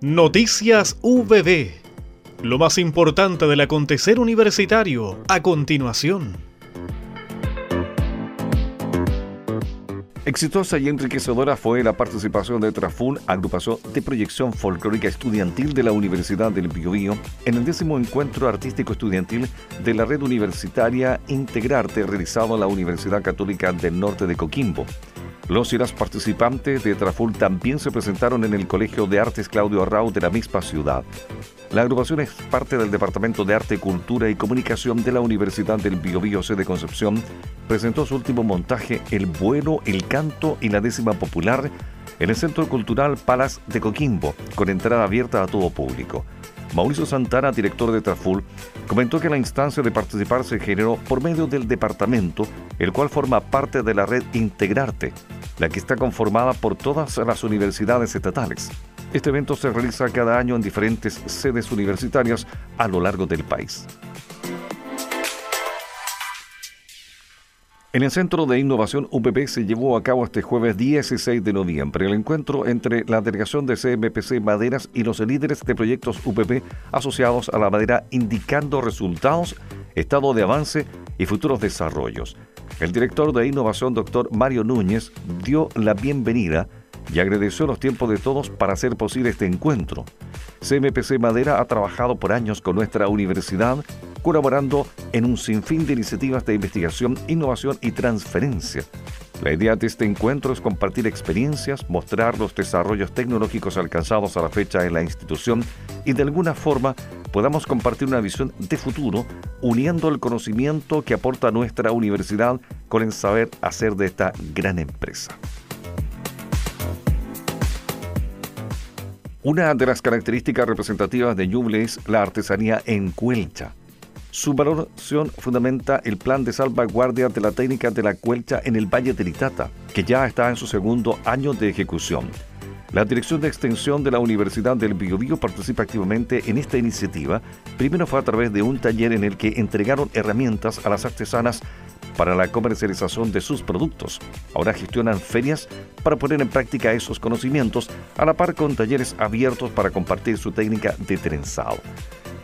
Noticias VB. Lo más importante del acontecer universitario a continuación. Exitosa y enriquecedora fue la participación de Trafun, agrupación de proyección folclórica estudiantil de la Universidad del Biobío, en el décimo encuentro artístico estudiantil de la red universitaria Integrarte realizado en la Universidad Católica del Norte de Coquimbo. Los y las participantes de Traful también se presentaron en el Colegio de Artes Claudio Arrau de la misma ciudad. La agrupación es parte del Departamento de Arte, Cultura y Comunicación de la Universidad del Biobío C de Concepción. Presentó su último montaje El vuelo, el canto y la décima popular en el Centro Cultural Palas de Coquimbo, con entrada abierta a todo público. Mauricio Santana, director de Traful, comentó que la instancia de participar se generó por medio del departamento, el cual forma parte de la red Integrarte, la que está conformada por todas las universidades estatales. Este evento se realiza cada año en diferentes sedes universitarias a lo largo del país. En el Centro de Innovación UPP se llevó a cabo este jueves 16 de noviembre el encuentro entre la delegación de CMPC Maderas y los líderes de proyectos UPP asociados a la madera indicando resultados, estado de avance y futuros desarrollos. El director de innovación, doctor Mario Núñez, dio la bienvenida y agradeció los tiempos de todos para hacer posible este encuentro. CMPC Madera ha trabajado por años con nuestra universidad, colaborando en un sinfín de iniciativas de investigación, innovación y transferencia. La idea de este encuentro es compartir experiencias, mostrar los desarrollos tecnológicos alcanzados a la fecha en la institución y de alguna forma podamos compartir una visión de futuro uniendo el conocimiento que aporta nuestra universidad con el saber hacer de esta gran empresa. Una de las características representativas de Ñuble es la artesanía en cuelcha. Su valoración fundamenta el plan de salvaguardia de la técnica de la cuelcha en el Valle de Litata, que ya está en su segundo año de ejecución. La Dirección de Extensión de la Universidad del Biobío participa activamente en esta iniciativa. Primero fue a través de un taller en el que entregaron herramientas a las artesanas para la comercialización de sus productos. Ahora gestionan ferias para poner en práctica esos conocimientos, a la par con talleres abiertos para compartir su técnica de trenzado.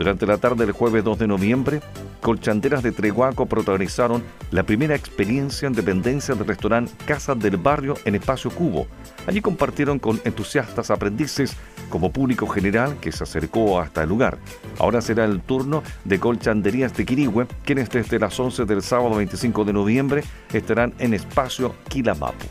Durante la tarde del jueves 2 de noviembre, colchanderas de Treguaco protagonizaron la primera experiencia en dependencia del restaurante Casa del Barrio en Espacio Cubo. Allí compartieron con entusiastas aprendices como público general que se acercó hasta el lugar. Ahora será el turno de colchanderías de Quirigüe, quienes desde las 11 del sábado 25 de noviembre estarán en Espacio Quilamapu.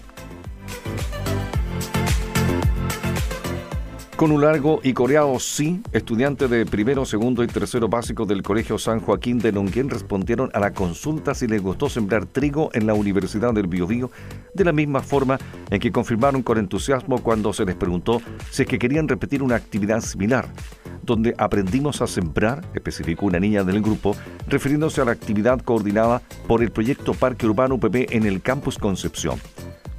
Con un largo y coreado sí, estudiantes de primero, segundo y tercero básico del Colegio San Joaquín de Nonguén respondieron a la consulta si les gustó sembrar trigo en la Universidad del Biobío, de la misma forma en que confirmaron con entusiasmo cuando se les preguntó si es que querían repetir una actividad similar, donde aprendimos a sembrar, especificó una niña del grupo, refiriéndose a la actividad coordinada por el proyecto Parque Urbano UPP en el Campus Concepción.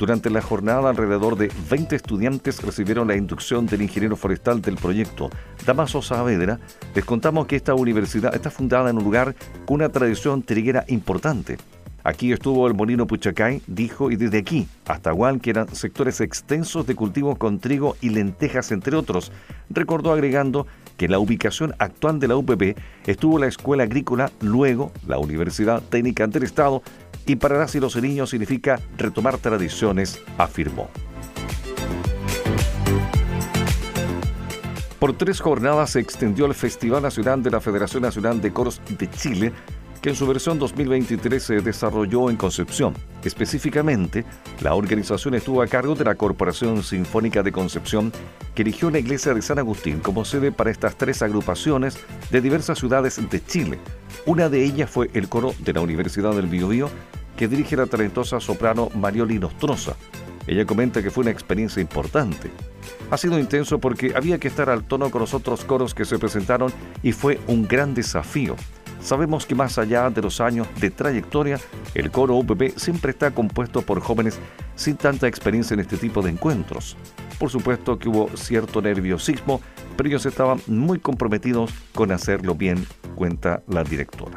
Durante la jornada, alrededor de 20 estudiantes recibieron la inducción del ingeniero forestal del proyecto, Damaso Saavedra. Les contamos que esta universidad está fundada en un lugar con una tradición triguera importante. Aquí estuvo el molino Puchacay, dijo, y desde aquí hasta Guan, que eran sectores extensos de cultivos con trigo y lentejas, entre otros. Recordó agregando que en la ubicación actual de la UPP estuvo la Escuela Agrícola, luego la Universidad Técnica del Estado y para las y los niños significa retomar tradiciones, afirmó. Por tres jornadas se extendió el Festival Nacional de la Federación Nacional de Coros de Chile, que en su versión 2023 se desarrolló en Concepción. Específicamente, la organización estuvo a cargo de la Corporación Sinfónica de Concepción, que eligió la iglesia de San Agustín como sede para estas tres agrupaciones de diversas ciudades de Chile. Una de ellas fue el coro de la Universidad del Biobío, que dirige la talentosa soprano Marioli Nostroza. Ella comenta que fue una experiencia importante. Ha sido intenso porque había que estar al tono con los otros coros que se presentaron y fue un gran desafío. Sabemos que más allá de los años de trayectoria, el coro UPP siempre está compuesto por jóvenes sin tanta experiencia en este tipo de encuentros. Por supuesto que hubo cierto nerviosismo, pero ellos estaban muy comprometidos con hacerlo bien, cuenta la directora.